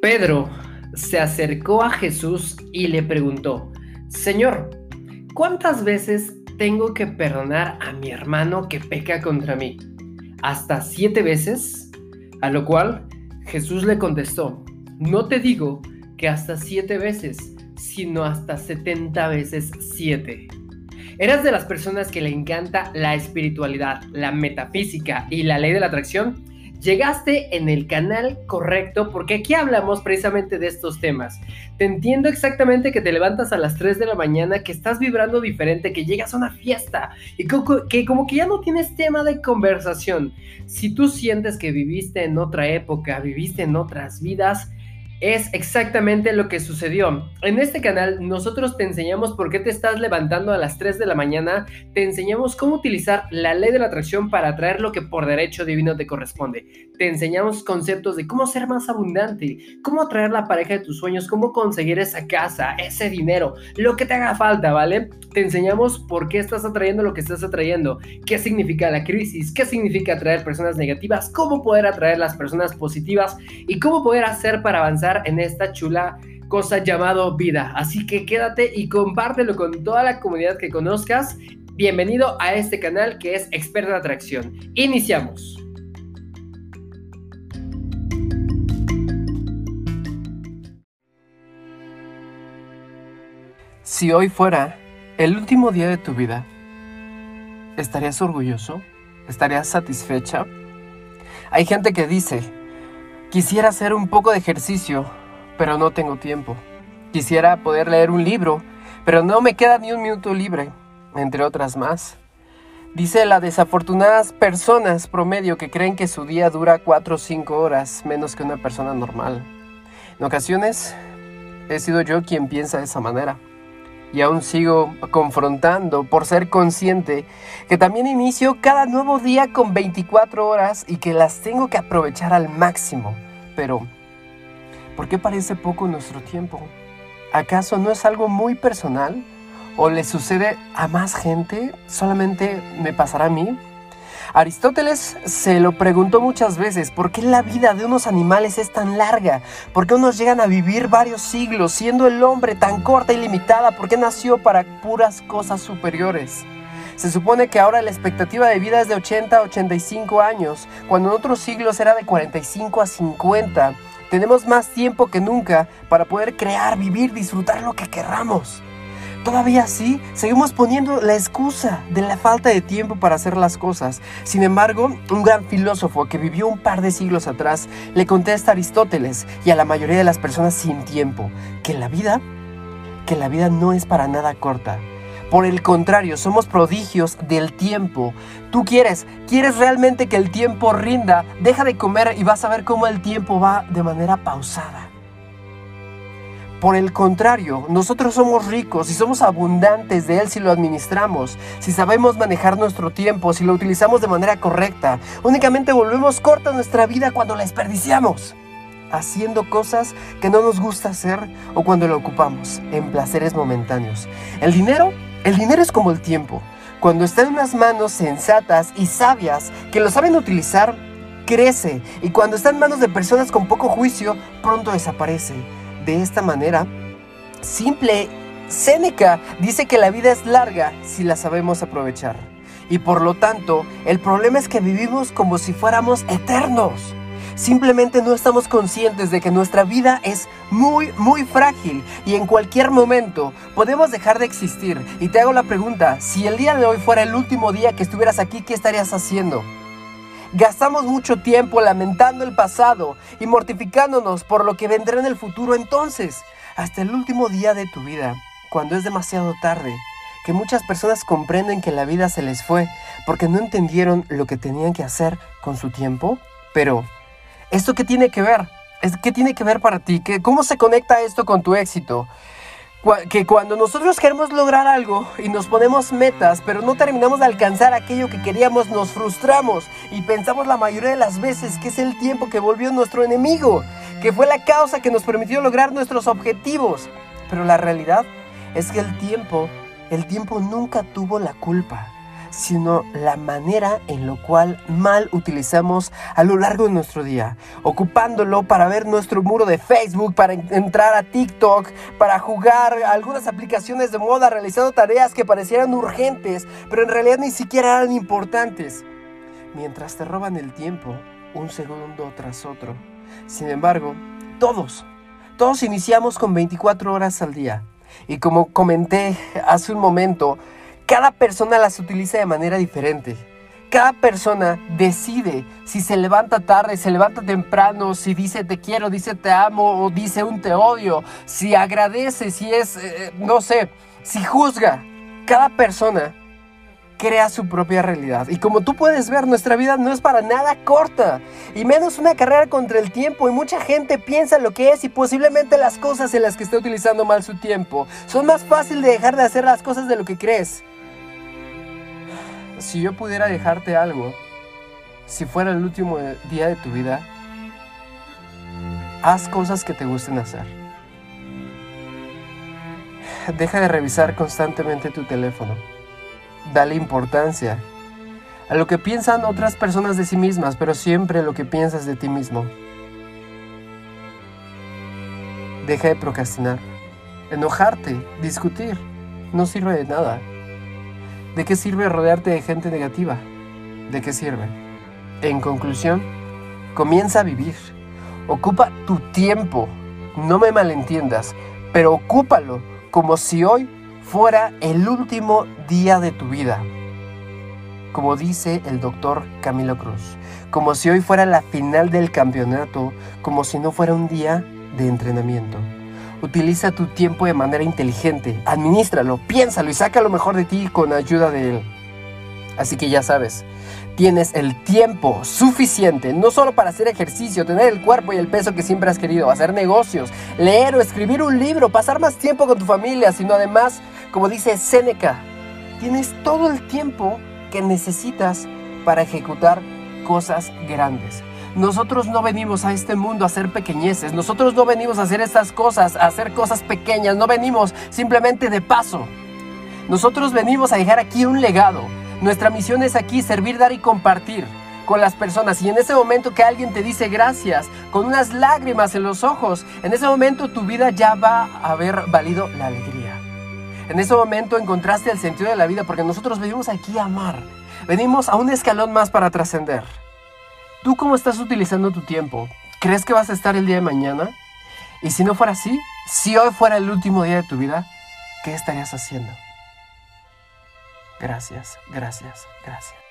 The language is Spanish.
Pedro se acercó a Jesús y le preguntó, Señor, ¿cuántas veces tengo que perdonar a mi hermano que peca contra mí? ¿Hasta siete veces? A lo cual Jesús le contestó, no te digo que hasta siete veces, sino hasta setenta veces siete. ¿Eras de las personas que le encanta la espiritualidad, la metafísica y la ley de la atracción? Llegaste en el canal correcto porque aquí hablamos precisamente de estos temas. Te entiendo exactamente que te levantas a las 3 de la mañana, que estás vibrando diferente, que llegas a una fiesta y que como que ya no tienes tema de conversación. Si tú sientes que viviste en otra época, viviste en otras vidas, es exactamente lo que sucedió. En este canal nosotros te enseñamos por qué te estás levantando a las 3 de la mañana, te enseñamos cómo utilizar la ley de la atracción para atraer lo que por derecho divino te corresponde. Te enseñamos conceptos de cómo ser más abundante, cómo atraer la pareja de tus sueños, cómo conseguir esa casa, ese dinero, lo que te haga falta, ¿vale? Te enseñamos por qué estás atrayendo lo que estás atrayendo, qué significa la crisis, qué significa atraer personas negativas, cómo poder atraer las personas positivas y cómo poder hacer para avanzar en esta chula cosa llamado vida. Así que quédate y compártelo con toda la comunidad que conozcas. Bienvenido a este canal que es Experto en Atracción. Iniciamos. Si hoy fuera el último día de tu vida, ¿estarías orgulloso? ¿Estarías satisfecha? Hay gente que dice, Quisiera hacer un poco de ejercicio, pero no tengo tiempo. Quisiera poder leer un libro, pero no me queda ni un minuto libre, entre otras más. Dice la desafortunadas personas promedio que creen que su día dura 4 o 5 horas menos que una persona normal. En ocasiones he sido yo quien piensa de esa manera. Y aún sigo confrontando por ser consciente que también inicio cada nuevo día con 24 horas y que las tengo que aprovechar al máximo. Pero, ¿por qué parece poco nuestro tiempo? ¿Acaso no es algo muy personal? ¿O le sucede a más gente? ¿Solamente me pasará a mí? Aristóteles se lo preguntó muchas veces, ¿por qué la vida de unos animales es tan larga? ¿Por qué unos llegan a vivir varios siglos, siendo el hombre tan corta y limitada? ¿Por qué nació para puras cosas superiores? Se supone que ahora la expectativa de vida es de 80 a 85 años, cuando en otros siglos era de 45 a 50. Tenemos más tiempo que nunca para poder crear, vivir, disfrutar lo que querramos. Todavía así, seguimos poniendo la excusa de la falta de tiempo para hacer las cosas. Sin embargo, un gran filósofo que vivió un par de siglos atrás le contesta a Aristóteles y a la mayoría de las personas sin tiempo que la vida, que la vida no es para nada corta. Por el contrario, somos prodigios del tiempo. Tú quieres, quieres realmente que el tiempo rinda, deja de comer y vas a ver cómo el tiempo va de manera pausada. Por el contrario, nosotros somos ricos y somos abundantes de Él si lo administramos, si sabemos manejar nuestro tiempo, si lo utilizamos de manera correcta. Únicamente volvemos corta nuestra vida cuando la desperdiciamos, haciendo cosas que no nos gusta hacer o cuando lo ocupamos en placeres momentáneos. El dinero, el dinero es como el tiempo. Cuando está en unas manos sensatas y sabias que lo saben utilizar, crece y cuando está en manos de personas con poco juicio, pronto desaparece. De esta manera, simple, Séneca dice que la vida es larga si la sabemos aprovechar. Y por lo tanto, el problema es que vivimos como si fuéramos eternos. Simplemente no estamos conscientes de que nuestra vida es muy, muy frágil y en cualquier momento podemos dejar de existir. Y te hago la pregunta, si el día de hoy fuera el último día que estuvieras aquí, ¿qué estarías haciendo? Gastamos mucho tiempo lamentando el pasado y mortificándonos por lo que vendrá en el futuro entonces, hasta el último día de tu vida, cuando es demasiado tarde, que muchas personas comprenden que la vida se les fue porque no entendieron lo que tenían que hacer con su tiempo. Pero, ¿esto qué tiene que ver? ¿Qué tiene que ver para ti? ¿Cómo se conecta esto con tu éxito? Que cuando nosotros queremos lograr algo y nos ponemos metas, pero no terminamos de alcanzar aquello que queríamos, nos frustramos y pensamos la mayoría de las veces que es el tiempo que volvió nuestro enemigo, que fue la causa que nos permitió lograr nuestros objetivos. Pero la realidad es que el tiempo, el tiempo nunca tuvo la culpa. Sino la manera en lo cual mal utilizamos a lo largo de nuestro día, ocupándolo para ver nuestro muro de Facebook, para entrar a TikTok, para jugar algunas aplicaciones de moda, realizando tareas que parecieran urgentes, pero en realidad ni siquiera eran importantes, mientras te roban el tiempo un segundo tras otro. Sin embargo, todos, todos iniciamos con 24 horas al día. Y como comenté hace un momento, cada persona las utiliza de manera diferente. Cada persona decide si se levanta tarde, se levanta temprano, si dice te quiero, dice te amo o dice un te odio, si agradece, si es, eh, no sé, si juzga. Cada persona crea su propia realidad. Y como tú puedes ver, nuestra vida no es para nada corta. Y menos una carrera contra el tiempo. Y mucha gente piensa lo que es y posiblemente las cosas en las que está utilizando mal su tiempo. Son más fácil de dejar de hacer las cosas de lo que crees. Si yo pudiera dejarte algo, si fuera el último día de tu vida, haz cosas que te gusten hacer. Deja de revisar constantemente tu teléfono dale importancia a lo que piensan otras personas de sí mismas, pero siempre lo que piensas de ti mismo. Deja de procrastinar, enojarte, discutir. No sirve de nada. ¿De qué sirve rodearte de gente negativa? ¿De qué sirve? En conclusión, comienza a vivir. Ocupa tu tiempo. No me malentiendas, pero ocúpalo como si hoy fuera el último día de tu vida. Como dice el doctor Camilo Cruz, como si hoy fuera la final del campeonato, como si no fuera un día de entrenamiento. Utiliza tu tiempo de manera inteligente, administralo, piénsalo y saca lo mejor de ti con ayuda de él. Así que ya sabes, tienes el tiempo suficiente, no solo para hacer ejercicio, tener el cuerpo y el peso que siempre has querido, hacer negocios, leer o escribir un libro, pasar más tiempo con tu familia, sino además, como dice Seneca, tienes todo el tiempo que necesitas para ejecutar cosas grandes. Nosotros no venimos a este mundo a hacer pequeñeces, nosotros no venimos a hacer estas cosas, a hacer cosas pequeñas, no venimos simplemente de paso. Nosotros venimos a dejar aquí un legado, nuestra misión es aquí servir, dar y compartir con las personas. Y en ese momento que alguien te dice gracias, con unas lágrimas en los ojos, en ese momento tu vida ya va a haber valido la alegría. En ese momento encontraste el sentido de la vida porque nosotros venimos aquí a amar. Venimos a un escalón más para trascender. ¿Tú cómo estás utilizando tu tiempo? ¿Crees que vas a estar el día de mañana? Y si no fuera así, si hoy fuera el último día de tu vida, ¿qué estarías haciendo? Gracias, gracias, gracias.